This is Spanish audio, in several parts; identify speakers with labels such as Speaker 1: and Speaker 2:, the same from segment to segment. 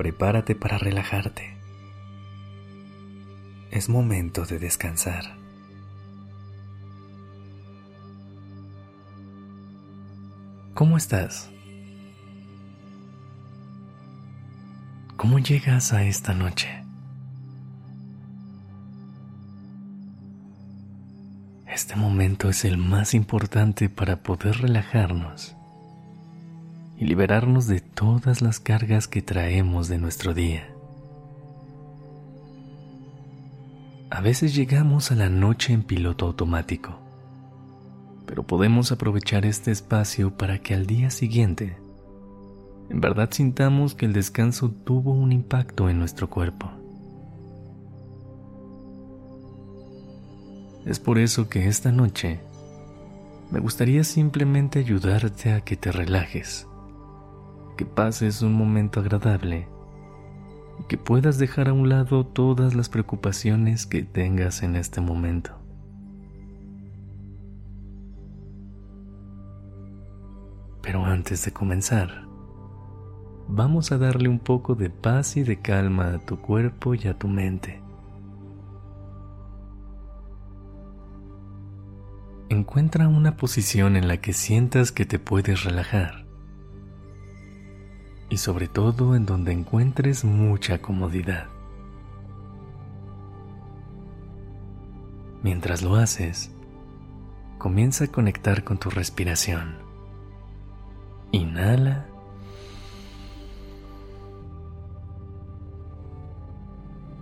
Speaker 1: Prepárate para relajarte. Es momento de descansar. ¿Cómo estás? ¿Cómo llegas a esta noche? Este momento es el más importante para poder relajarnos y liberarnos de todas las cargas que traemos de nuestro día. A veces llegamos a la noche en piloto automático, pero podemos aprovechar este espacio para que al día siguiente en verdad sintamos que el descanso tuvo un impacto en nuestro cuerpo. Es por eso que esta noche me gustaría simplemente ayudarte a que te relajes, que pases un momento agradable y que puedas dejar a un lado todas las preocupaciones que tengas en este momento. Pero antes de comenzar, vamos a darle un poco de paz y de calma a tu cuerpo y a tu mente. Encuentra una posición en la que sientas que te puedes relajar y sobre todo en donde encuentres mucha comodidad. Mientras lo haces, comienza a conectar con tu respiración. Inhala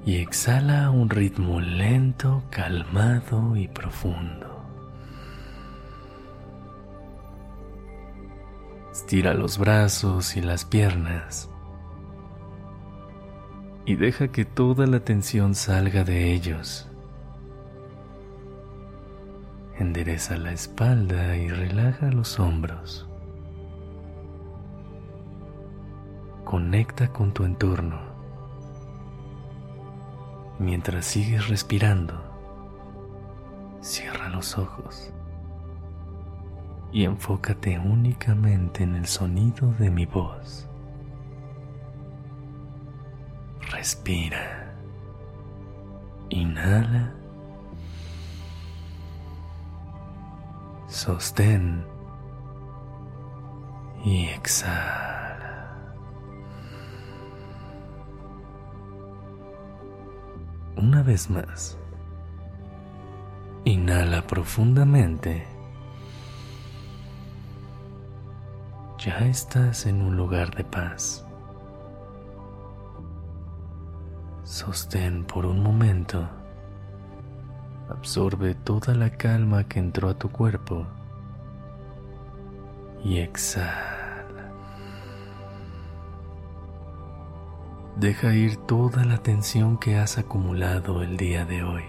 Speaker 1: y exhala a un ritmo lento, calmado y profundo. Estira los brazos y las piernas y deja que toda la tensión salga de ellos. Endereza la espalda y relaja los hombros. Conecta con tu entorno Mientras sigues respirando, cierra los ojos y enfócate únicamente en el sonido de mi voz. Respira. Inhala. Sostén. Y exhala. una vez más. Inhala profundamente. Ya estás en un lugar de paz. Sostén por un momento. Absorbe toda la calma que entró a tu cuerpo. Y exhala. Deja ir toda la tensión que has acumulado el día de hoy.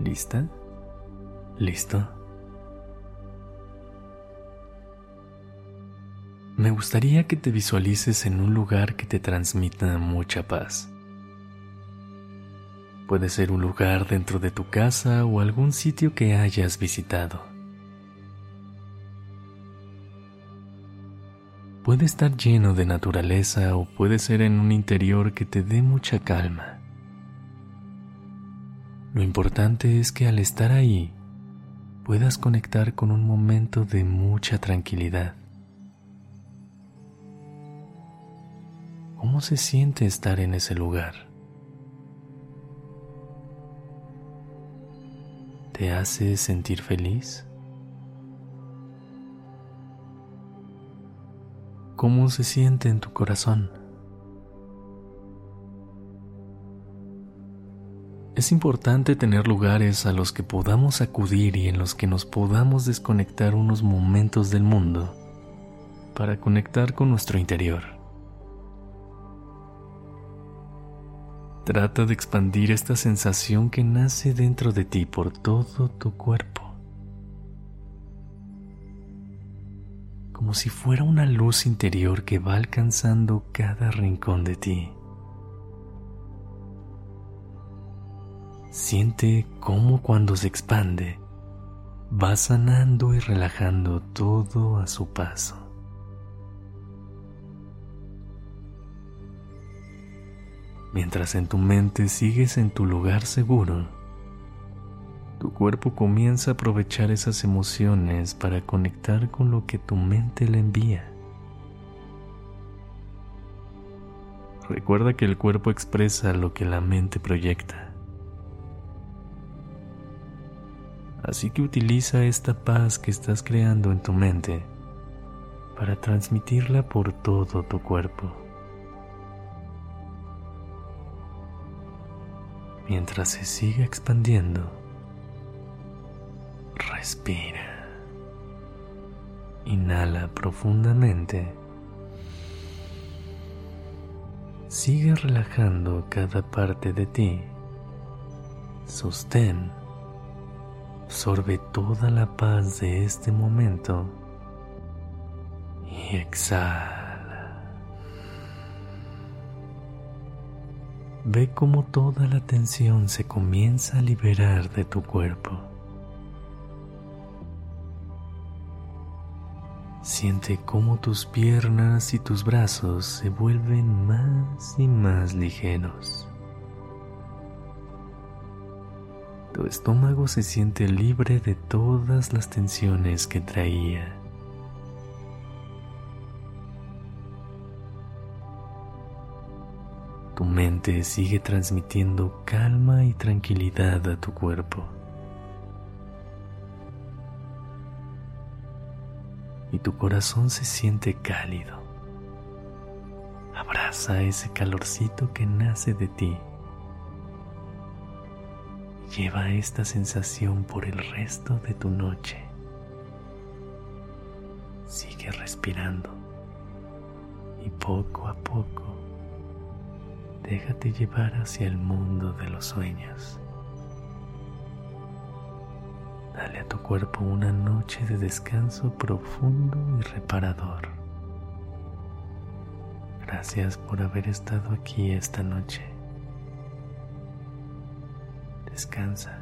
Speaker 1: ¿Lista? ¿Listo? Me gustaría que te visualices en un lugar que te transmita mucha paz. Puede ser un lugar dentro de tu casa o algún sitio que hayas visitado. Puede estar lleno de naturaleza o puede ser en un interior que te dé mucha calma. Lo importante es que al estar ahí puedas conectar con un momento de mucha tranquilidad. ¿Cómo se siente estar en ese lugar? ¿Te hace sentir feliz? cómo se siente en tu corazón. Es importante tener lugares a los que podamos acudir y en los que nos podamos desconectar unos momentos del mundo para conectar con nuestro interior Trata de expandir esta sensación que nace dentro de ti por todo tu cuerpo. Como si fuera una luz interior que va alcanzando cada rincón de ti. Siente cómo cuando se expande, va sanando y relajando todo a su paso. Mientras en tu mente sigues en tu lugar seguro, tu cuerpo comienza a aprovechar esas emociones para conectar con lo que tu mente le envía. Recuerda que el cuerpo expresa lo que la mente proyecta. Así que utiliza esta paz que estás creando en tu mente para transmitirla por todo tu cuerpo. Mientras se sigue expandiendo. Respira. Inhala profundamente. Sigue relajando cada parte de ti. Sostén. Absorbe toda la paz de este momento y exhala. Ve cómo toda la tensión se comienza a liberar de tu cuerpo. Siente cómo tus piernas y tus brazos se vuelven más y más ligeros. Tu estómago se siente libre de todas las tensiones que traía. Tu mente sigue transmitiendo calma y tranquilidad a tu cuerpo. Y tu corazón se siente cálido. Abraza ese calorcito que nace de ti. Lleva esta sensación por el resto de tu noche. Sigue respirando y poco a poco déjate llevar hacia el mundo de los sueños. Dale a tu cuerpo una noche de descanso profundo y reparador. Gracias por haber estado aquí esta noche. Descansa.